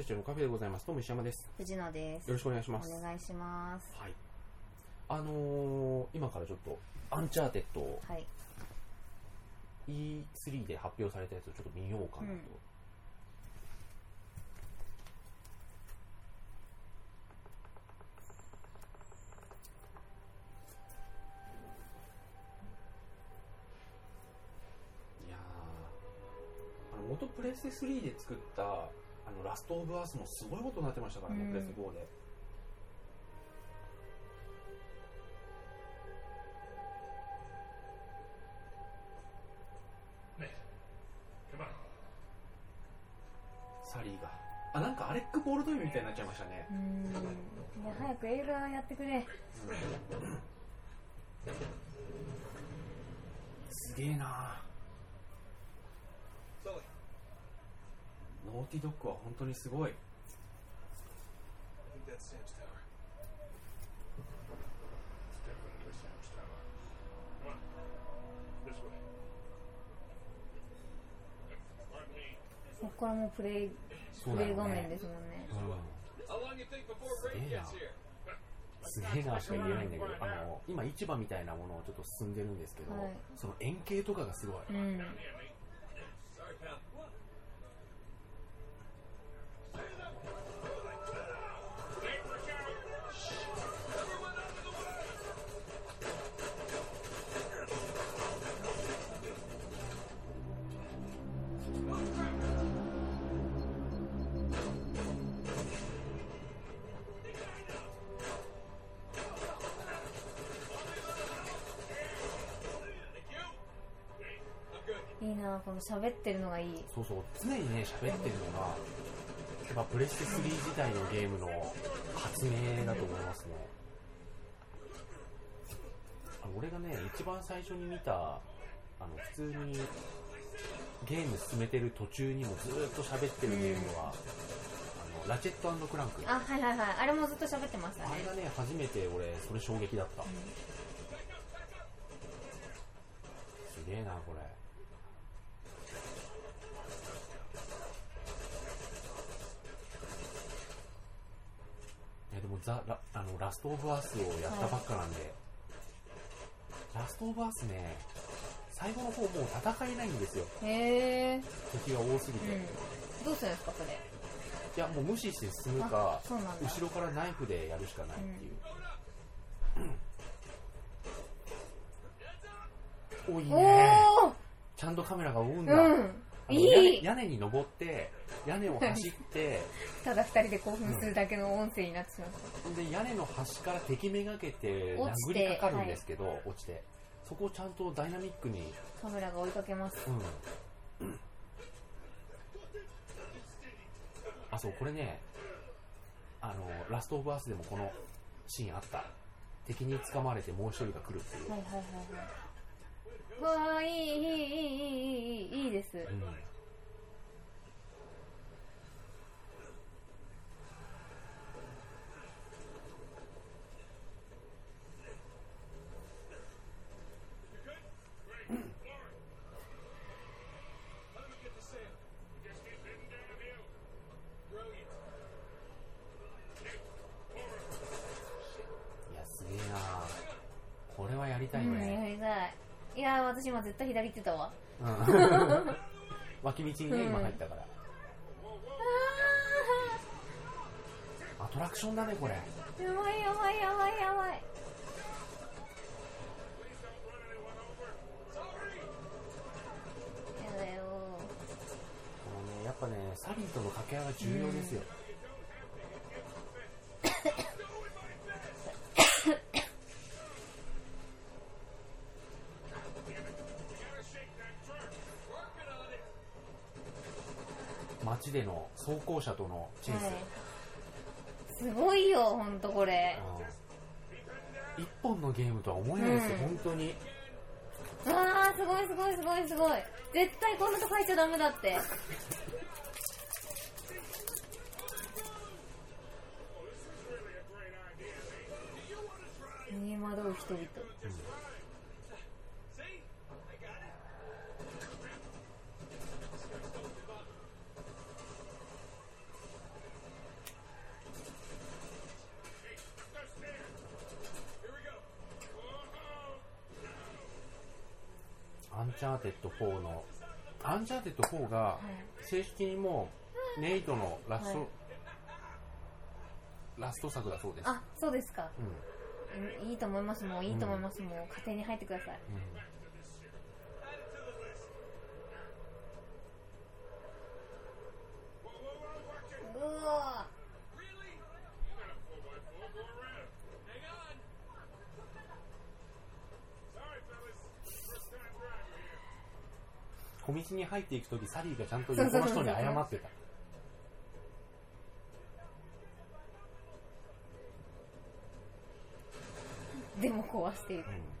えー、羊たちのカフェでございます。どうも石山です。藤野です。よろしくお願いします。お願いします。はい。あのー、今からちょっと、アンチャーテッドをはい。E3 で発表されたやつをちょっと見ようかなと。うんいやーあの元プレステ3で作ったあのラストオブアースもすごいことになってましたからね、うんプレステ4で。サリーが。あ、なんかアレック・ボールドウィンみたいになっちゃいましたね。うーん。いや、早く映画やってくれ。すげえなノーティドックは本当にすごい。こはもうプレイ、ね、げえな。すげえな。しか言えないんだけど、あの今市場みたいなものをちょっと進んでるんですけど、その円形とかがすごい。この喋ってるのがいい。そうそう、常にね、喋ってるのが、やっぱプレステ3自体のゲームの発明だと思いますね。俺がね、一番最初に見た、あの、普通にゲーム進めてる途中にもずーっと喋ってるゲームは、あの、ラチェットクランク。あ、はいはいはい。あれもずっと喋ってましたね。あれがね、初めて俺、それ衝撃だった。すげえな、これ。ザラあのラストオブアースをやったばっかなんで、ラストオブアースね最後の方もう戦えないんですよ。へえ。敵が多すぎて、いうん。どうするんですか、それ？やもう無視して進むか後ろからナイフでやるしかないっていう、おいいね。ちゃんとカメラが追うんだ、うん。いい。屋根に登って屋根を走ってただ二人で興奮するだけの音声になってしまった。で屋根の端から敵めがけて殴りかかるんですけど、落ちてそこをちゃんとダイナミックに、カメラが追いかけます。うん、あそうこれねあのラストオブアースでもこのシーンあった敵に掴まれてもう一人が来るっていう、はいはいはいはい。わい、いい、いい、いい、いい、いいです。うんいやすげえなこれはやりたいうん、ね、やりたい。いやー、私今絶対左行ってたわ。うん。脇道にね、うん。今入ったから。アトラクションだねこれ。やばいやばいやばいやばい。やだよこのねやっぱねサリーとの掛け合いは重要ですよ、街での走行車とのチェイス、はい。すごいよ、ほんとこれ。うん一本のゲームとは思えないですよ、うん本当にあー、すごいすごいすごいすごい。絶対こんなとこ入っちゃダメだって。逃げ惑う人々。チャーテッド4のアンチャーテッド4がはい。正式にもうネイトのラスト、はい。ラスト作だそうです。あそうですか。うん。うんいいと思いますもういいと思います、もう家庭に入ってください。うん小道に入っていくときサリーがちゃんと横の人に謝ってたでも壊しているうん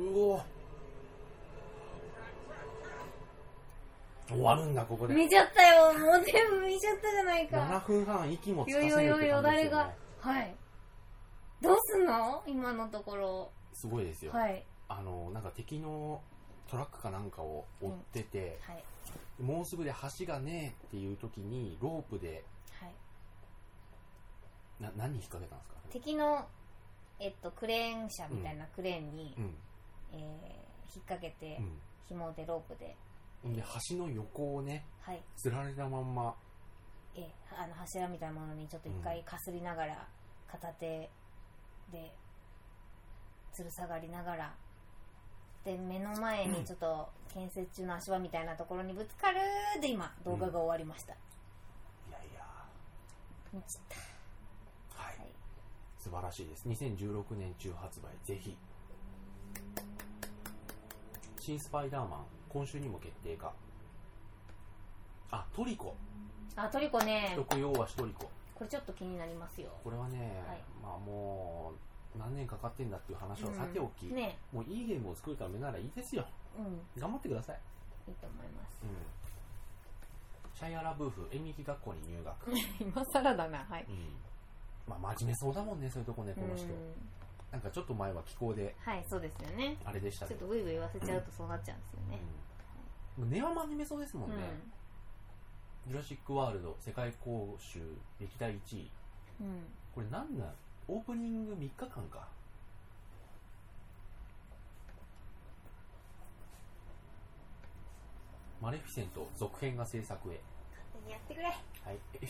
ううお。終わるんだここで。見ちゃったよ。もう全部見ちゃったじゃない7か分半息もつよかせるってよよよ感じですよ、誰が？ね、はい。どうすんの？今のところ。すごいですよ、はい。あのなんか敵のトラックかなんかを追ってて、はい。もうすぐで橋がねえっていう時にロープではい。な何引っ掛けたんですか？敵のえっとクレーン車みたいなクレーンに、うんえー引っ掛けて、うん。紐でロープで。で橋の横をねはい。つられたまんま。えーあの柱みたいなものにちょっと一回かすりながら、片手でつる下がりながら。で目の前にちょっと建設中の足場みたいなところにぶつかるで今動画が終わりました、いやいや。見ちった。はい、はい。素晴らしいです。2016年中発売。ぜひ新スパイダーマン今週にも決定か。あトリコ。あトリコね。特用はトリコ。これちょっと気になりますよ。これはね、はい。まあもう何年かかってんだっていう話はさておき、うんね。もういいゲームを作るためならいいですよ。うん。頑張ってください、いいと思います。うん、シャイアラブーフ演劇学校に入学、今更だな。はい。うん。まあ、真面目そうだもんねそういうとこねこの人、うんなんかちょっと前は気候ではいそうですよね。あれでしたけど。ちょっとブイブイ言わせちゃうとそうなっちゃうんですよね。うん、根は真面目そうですもんね、うん。ジュラシック・ワールド世界公衆歴代1位。うん。これなんオープニング3日間か。マレフィセント続編が制作へ。勝手にやってくれ。はい。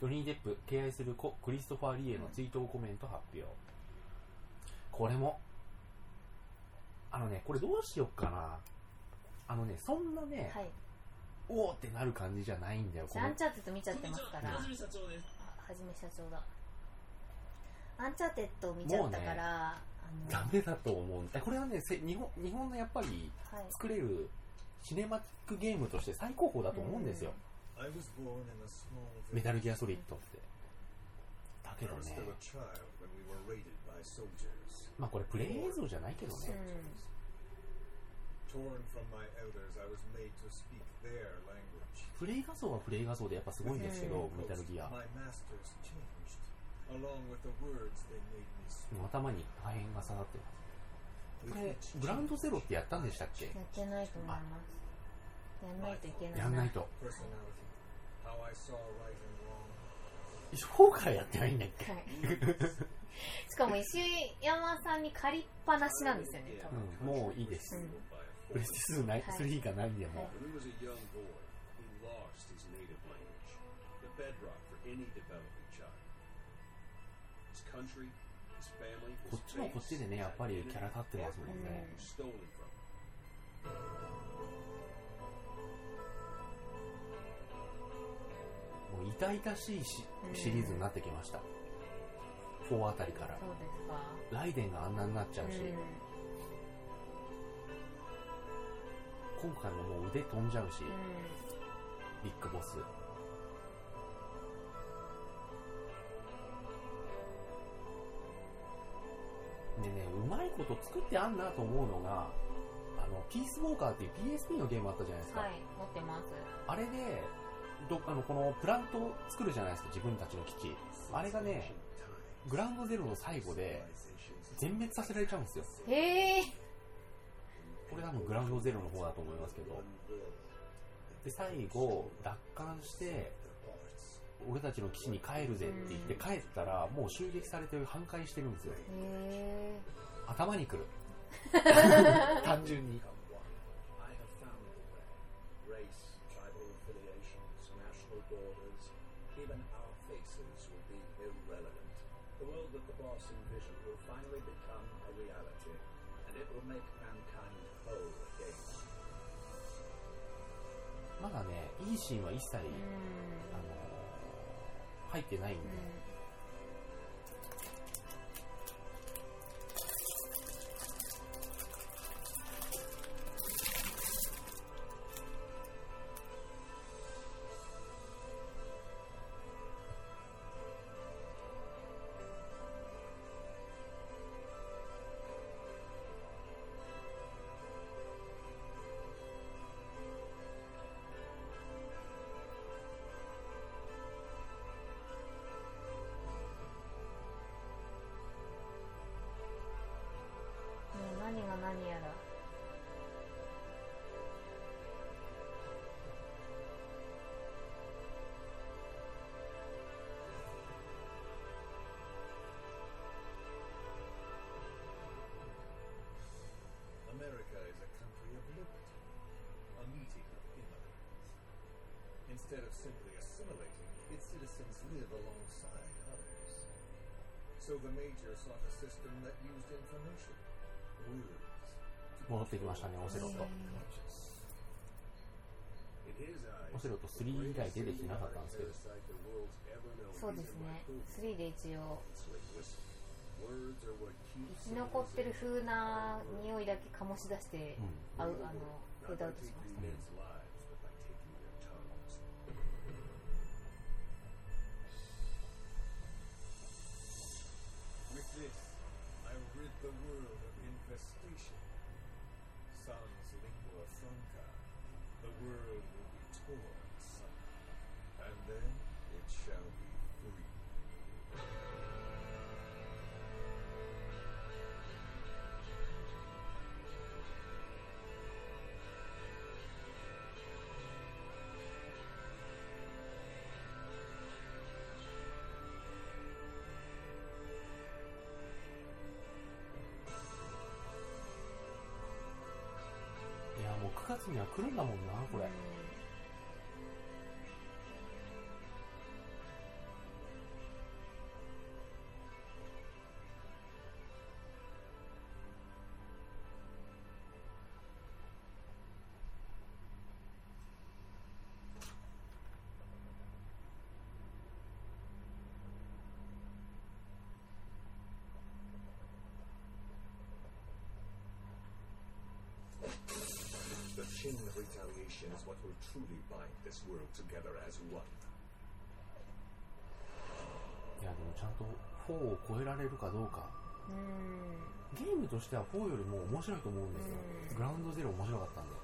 ジョニー・デップ敬愛する故クリストファー・リーへの追悼コメント発表これも。あのねこれどうしよっかな。あのねそんなね、はい。おーってなる感じじゃないんだよ。このアンチャーテッド見ちゃってますから。はじめ社長です。あはじめ社長だ。アンチャーテッドを見ちゃったから、ダメだと思うえこれはねせ日本日本のやっぱりはい。作れるシネマティックゲームとして最高峰だと思うんですよ、I was born in a small メ village. タルギアソリッドって。だまあこれプレイ映像じゃないけどね。プレイ画像はプレイ画像でやっぱすごいんですけど、メタルギア。頭に破片が下がってま。グランドゼロってやったんでしたっけ？やっ。んないと。やんないと。フォかやってない。んだっ、しかも石山さんに借りっぱなしなんですよね、うん、もういいです、うん、プレステ2、はい、3日何でも、こっちもこっちでねやっぱりキャラ立ってますもんね、痛々しいシリーズになってきました、4あたりから。そうですかライデンがあんなになっちゃうし、うん今回ももう腕飛んじゃうし、うビッグボス。でねうまいこと作ってあんなと思うのがあのピースウォーカーっていう PSP のゲームあったじゃないですか、んはい持ってます。あれでどあのこのプラントを作るじゃないですか自分たちの基地あれがねグラウンドゼロの最後で全滅させられちゃうんですよ。へえこれ多分グラウンドゼロの方だと思いますけど。で最後奪還して俺たちの基地に帰るぜって言って帰ったらもう襲撃されて反壊してるんですよ。へ頭にくる。単純に make mankind whole again. まだねいいシーンは一切、あの入ってないんで、Instead of simply assimilating, its citizens live alongside others. So the major sought a system that used information, words, to 戻ってきましたねオセロットオセロット3以外出てきてなかったんですけどそうですね reason why 3で一応生き残ってる風な匂いだけ醸し出して、うんあうあのフェードアウトしました men's 月には来るんだもんなこれ、うん「The chin of retaliation is what will truly bind this world together as one. いやでもちゃんと4を超えられるかどうか。うん。ゲームとしては4よりも面白いと思うんですよ、うん。グラウンドゼロ面白かったんで。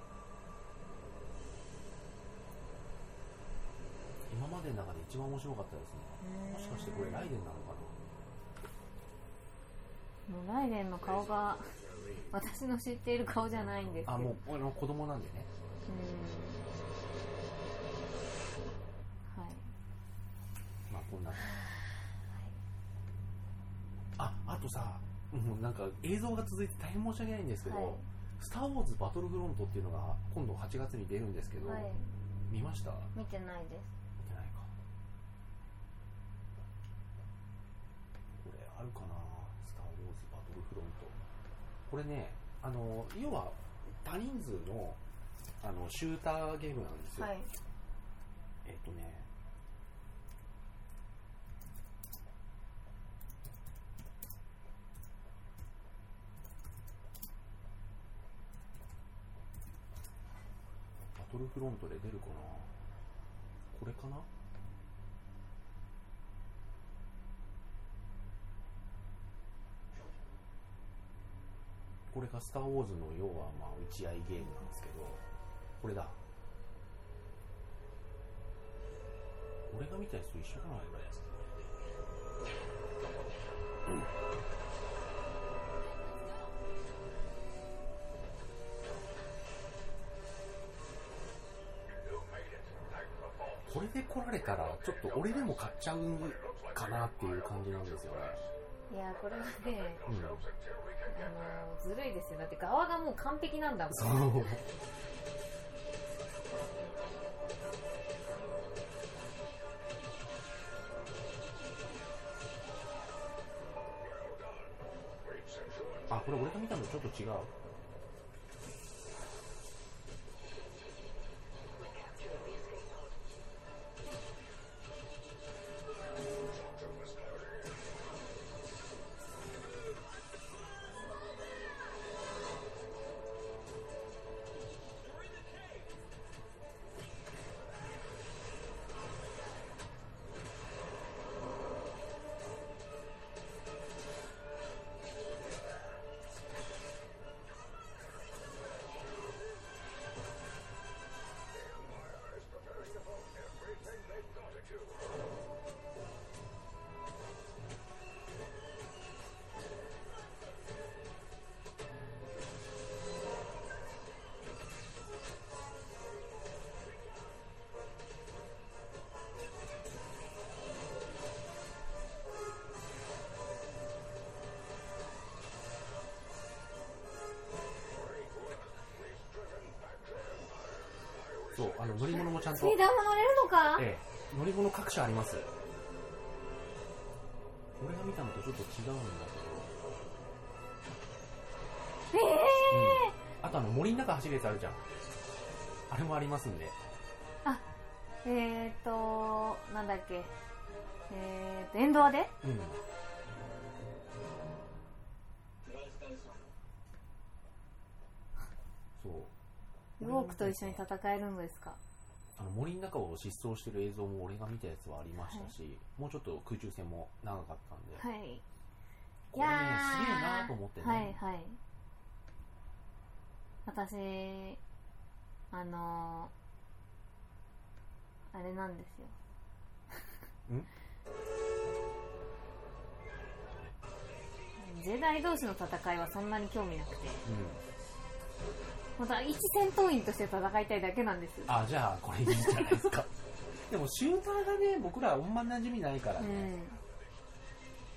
今までの中で一番面白かったですね。もしかしてこれライデンなのかもうライデンの顔が私の知っている顔じゃないんですけど。あもう俺の子供なんでね。うん。はい。まあこんな、はい、ああとさもうなんか映像が続いて大変申し訳ないんですけど、はい「スター・ウォーズ・バトルフロント」っていうのが今度8月に出るんですけど、はい、見ました？見てないです。見てないか。これあるかな？これねあの要は多人数のあのシューターゲームなんですよ、はい。えっとねバトルフロントで出るかな？これかな？これがスター・ウォーズの要はまあ打ち合いゲームなんですけどこれだ。俺が見たやつと一緒かなこれ。これで来られたらちょっと俺でも買っちゃうかなっていう感じなんですよね。いやこれはねうんあのずるいですよ。だって側がもう完璧なんだもん。そう。あこれ俺が見たのちょっと違う。そうあの乗り物もちゃんと。スピーダーも乗れるのか？ええ、乗り物各種あります。俺が見たのとちょっと違うんだええけど、うん、あとあの森の中走るやつあるじゃん。あれもありますんで。ー、えーとなんだっけ。えーとエンドアで？うん。そうウォークと一緒に戦えるのですか？あの森の中を疾走してる映像も俺が見たやつはありましたし、もうちょっと空中戦も長かったんで、はい。これねすげえなと思ってね、はいはい。私あのあれなんですよ。ん？ジェダイ同士の戦いはそんなに興味なくて。うん本当は一戦闘員として戦いたいだけなんですあじゃあこれいいじゃないですか。でもシューターがね僕らあんま馴染みないからうね、ん。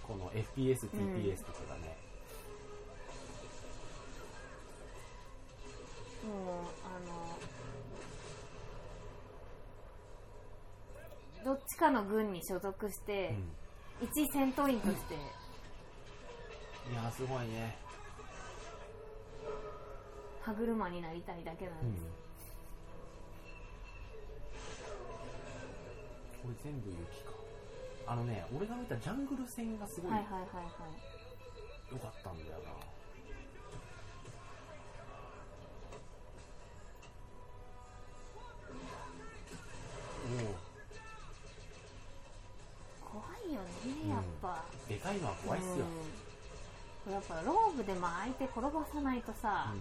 この FPS、TPS とかがね、もうあのどっちかの軍に所属して、一戦闘員として、うん、いやーすごいね、歯車になりたいだけなんうん。です、これ全部雪か。あのね俺が見たジャングル戦がすごい良はいはいはいはい。かったんだよな、怖いよねやっぱ、おおでかいのは怖いっすよ、うん、やっぱローブでも相手転ばさないとさ、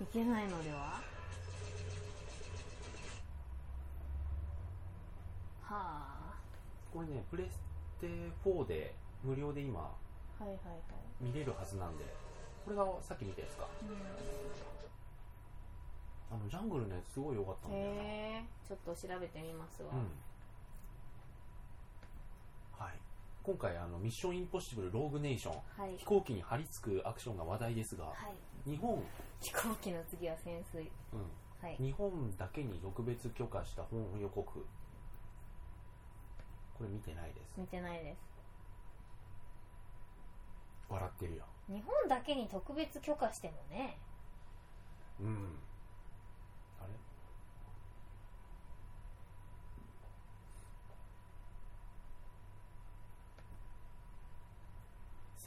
ういけないのでは？はあ。んこれねプレステ4で無料で今はいはいはい、見れるはずなんでこれがさっき見たやつかあのジャングルのやつすごい良かったんだよな、ちょっと調べてみますわ、うん今回あのミッションインポッシブルローグネーションはい。飛行機に張り付くアクションが話題ですがはい。日本、飛行機の次は潜水。うん、はい。日本だけに特別許可した本予告。これ見てないです。見てないです。笑ってるよ。日本だけに特別許可してもね。うんあれ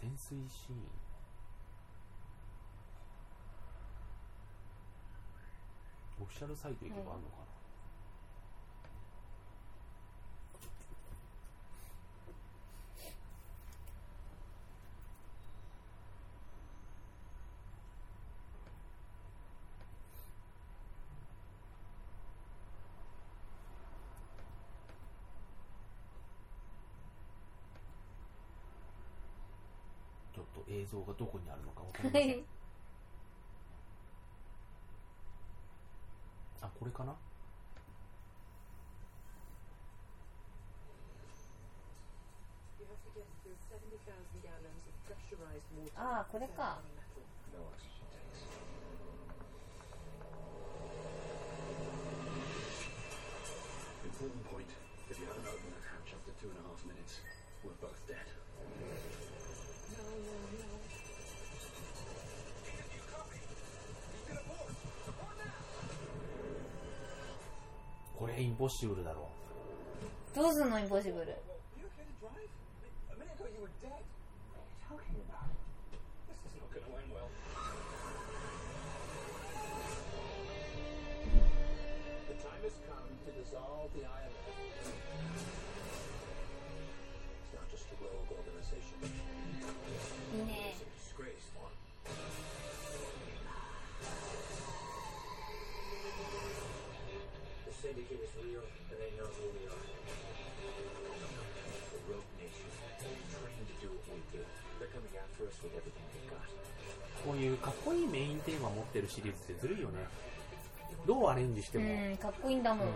潜水シーン。オフィシャルサイト行けばあるのかな、映像がどこにあるのかわかりませんあこれかな You have to get through 70,000 gallons of pressurized water. ああこれか. Important point. If you haven't opened that hatch after two and a half minutes, we're both dead. インポッシブルだろう。どうすんのインポッシブル？シリーズってずるいよね。どうアレンジしてうも、んかっこいいんだもん、うん。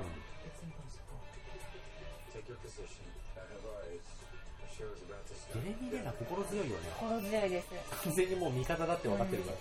レミー・レナ心強いよね。心強いです。完全にもう味方だって分かってるから、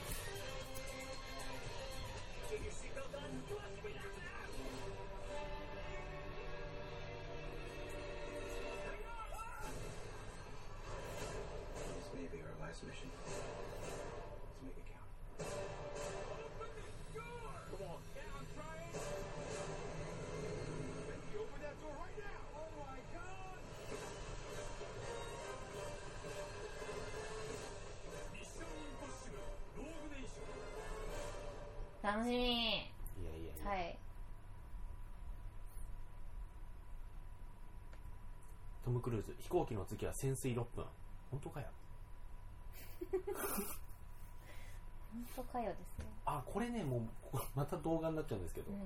ム・クルーズ飛行機の次は潜水6分。本当かよ。本当かよですね。あこれねもうこまた動画になっちゃうんですけど、うん。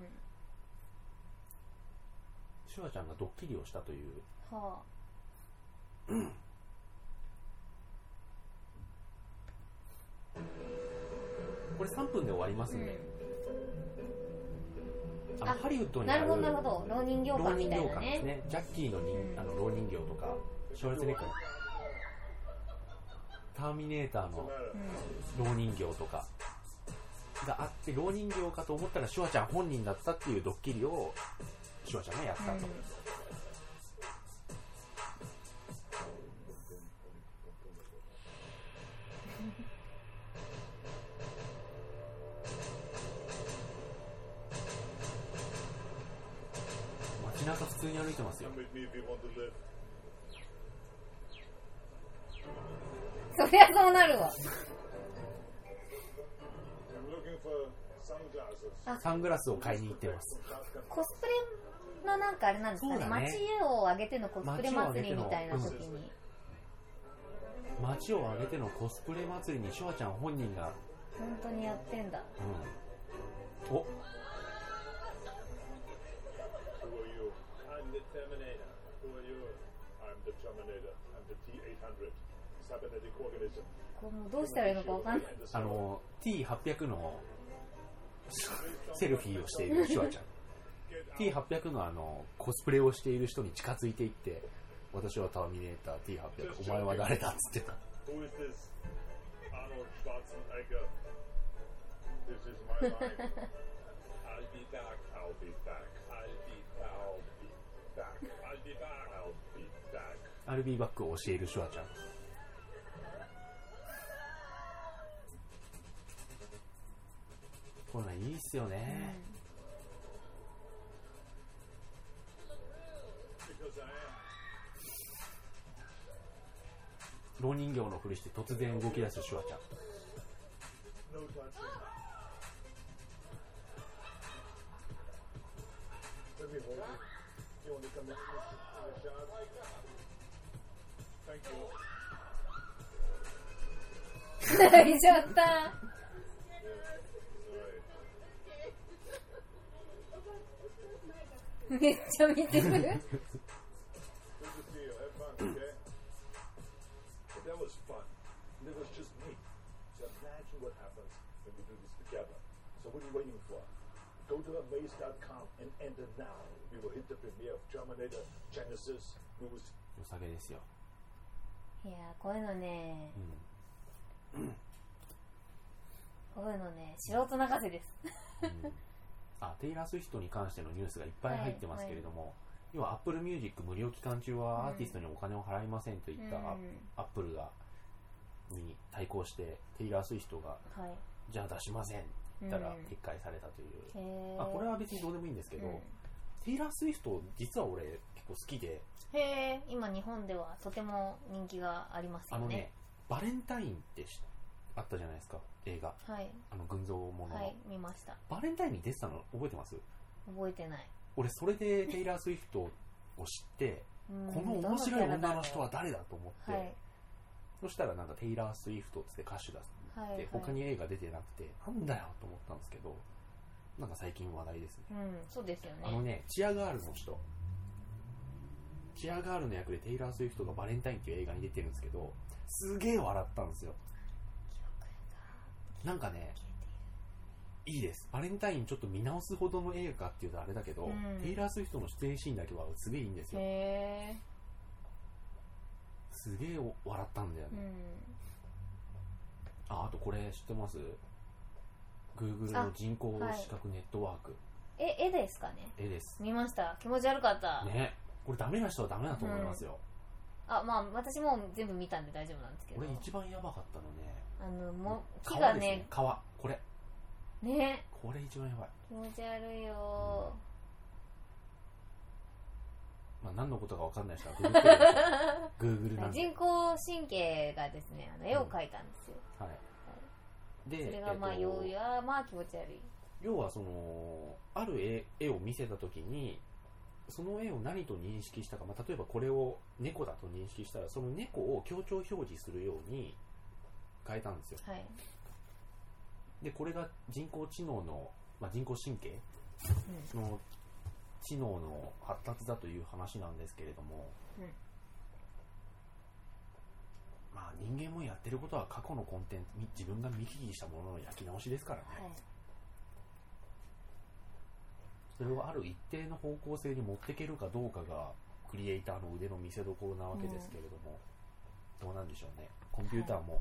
シュワちゃんがドッキリをしたという。はこれ3分で終わりますあ、んで、うあのハリウッドん、にあるなるほどなるほど。老人形老館みたいなね。ね。ジャッキーの人、うん。あの老人形とかシュワルツェネッターミネーターの老人形とかがあって老人形かと思ったらシュワちゃん本人だったっていうドッキリをシュワちゃんがやったと、うん歩いてますよ. そりゃそうなるわ.サングラスを買いに行ってます。コスプレのなんかあれなんですかね。ね。街を挙げてのコスプレ祭りみたいな時に。街を挙げてのコスプレ祭りにシュワちゃん本人が、本当にやってんだ。うん、おこれもうどうしたらいいのかわかんないあの T800 のセルフィーをしているシュワちゃん T800 のあのコスプレをしている人に近づいていって私はターミネーター T800 お前は誰だっつってた Who is this? Arnold Schwarzenegger. This is my life. I'll be back. I'll be back. I'll be I'll be back. I'll be back. I'll be back. アルビーバックを教えるシュワちゃんいいっすよね、う、突然動き出すシュワちゃん泣いちゃった。めっちゃ見てる。いやこういうのね、こういうのね素人泣かせです、あテイラー・スウィフトに関してのニュースがいっぱい入ってますけれども、要は Apple Music 無料期間中はアーティストにお金を払いませんといった、うん。アップルがに対抗してテイラー・スウィフトがはい。じゃあ出しませんって言ったらうん。撤回されたという、まあ、これは別にどうでもいいんですけど、うん。テイラー・スウィフト実は俺結構好きで。へえ、今日本ではとても人気がありますよね。あのね。バレンタインってしあったじゃないですか映画。はい、あの群像ものの、はい、見ました。バレンタインに出てたの？覚えてます？覚えてない。俺それでテイラー・スウィフトを知ってうんこの面白い女の人は誰だと思って、はい、そしたらなんか。テイラー・スウィフトっつって歌手だって、はい、はい。他に映画出てなくてなんだよと思ったんですけどなんか最近話題ですね。うん、そうですよね。あのねチアガールの人。チアガールの役でテイラー・スウィフトがバレンタインっていう映画に出てるんですけどすげえ笑ったんですよなんかねいいです。バレンタインちょっと見直すほどの映画かっていうとあれだけど、うん。テイラー・スウィフトの出演シーンだけはすげえいいんですよ。すげえ笑ったんだよね、うん。ああとこれ知ってます？Google の人工視覚ネットワーク、え、絵ですかね？絵です。見ました。気持ち悪かった。ね。これダメな人はダメだと思いますよ、あ、まあ、私も全部見たんで大丈夫なんですけど。俺一番やばかったのねあの、もう、木がねね、皮これ。ね、これ一番やばい、気持ち悪いよ。まあ、何のことか分かんない人はググってください。Google なんで、人工神経がですね、あの絵を描いたんですよ。はい、でそれがまあ、えっとようや、まあ気持ち悪い。要はそのある絵絵を見せた時にその絵を何と認識したか、まあ、例えばこれを猫だと認識したらその猫を強調表示するように変えたんですよ。はい。でこれが人工知能の、まあ、人工神経うん。の知能の発達だという話なんですけれども、うん。まあ人間もやってることは過去のコンテンツみ自分が見聞きしたものの焼き直しですからね、はい。それをある一定の方向性に持っていけるかどうかがクリエイターの腕の見せ所なわけですけれども、どうなんでしょうね。コンピューターも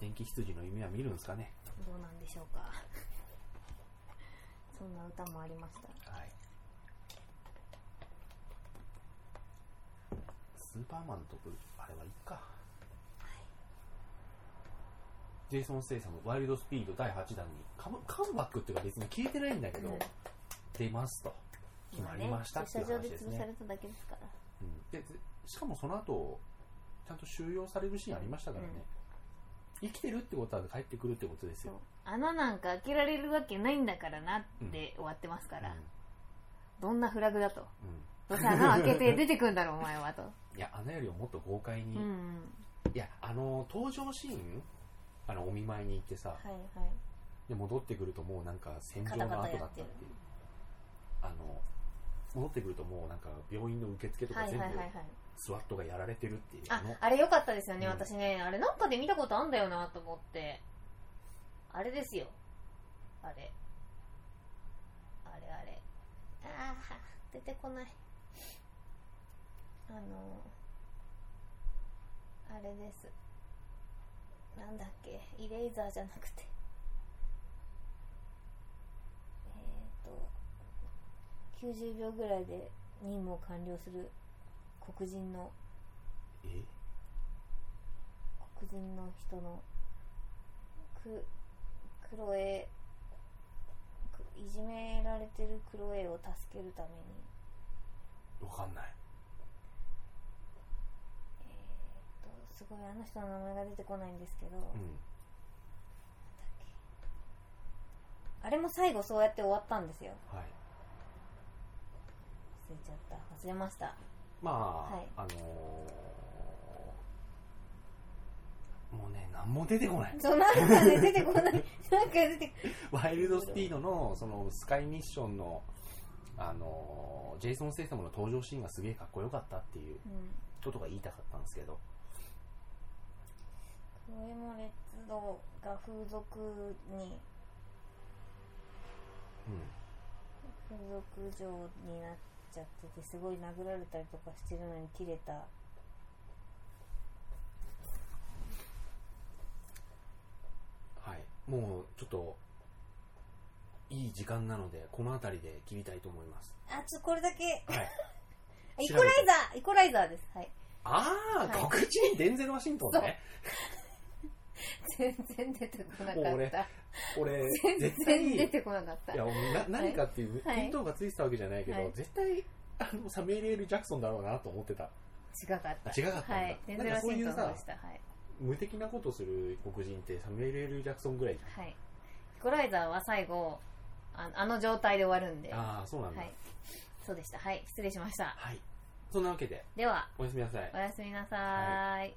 電気羊の夢は見るんですかね？どうなんでしょうか。そんな歌もありました。はい。スーパーマンとぶあれはいいか、ジェイソン・ステイサムワイルドスピード第8弾にカムカムバックっていうか別に消えてないんだけど、うん。出ますと。決まりましたっていう話ですね。潰されただけですから。うん。ででしかもその後ちゃんと収容されるシーンありましたからね、生きてるってことは帰ってくるってことですよ、穴なんか開けられるわけないんだからなって終わってますから、どんなフラグだと。うん。うんどうせ穴を開けて出てくんだろ お前はと、いや穴よりももっと豪快に、うんいやあの登場シーンあのお見舞いに行ってさ、はいはい。で戻ってくるともうなんか戦場の後だったっていう。あの戻ってくるともうなんか病院の受付とかはい全部はいはいはいスワットがやられてるっていうあの。あれ良かったですよね、うん。私ねあれなんかで見たことあんだよなと思って。あれですよ。あれ。あれあれ。ああ出てこない。あのあれです。なんだっけ。イレイザーじゃなくて。えっ、と90秒ぐらいで任務を完了する黒人の。え？黒人の人の。くクロエくいじめられてるクロエを助けるために。わかんない。えー、とすごいあの人の名前が出てこないんですけど、うん。あれも最後そうやって終わったんですよ。はい。忘れちゃった。忘れましたまあ、はい。あのーもうね何も出てこない。そうなんかね出てこない。なんか出てワイルドスピードのそのスカイミッションのあのージェイソン・セイサムの登場シーンがすげえかっこよかったっていううん。ことが言いたかったんですけど。クロエモレッツドが風俗にうん。風俗嬢になっちゃっててすごい殴られたりとかしてるのに切れた。はい。もうちょっといい時間なのでこの辺りで切りたいと思います。あちょこれだけ。はい。イコライザーイコライザーです。はい。ああ、はい。告知にデンゼル・ワシントンね全然出てこなかもう俺った。俺全絶対然出てこなかった。いやな何かっていうはい。見当がついてたわけじゃないけど、はい。絶対あのサミュエル・ジャクソンだろうなと思ってた。違かった。あ違かったんだ。はい。デンゼル・ワシントンでした。はい、無敵なことする黒人ってサミュエル・ジャクソンぐらいじはい、イコライザーは最後ああの状態で終わるんで。ゃんああそうなんだ。はい。そうでした。はい。失礼しました。はい。そんなわけででは。おやすみなさい。おやすみなさーい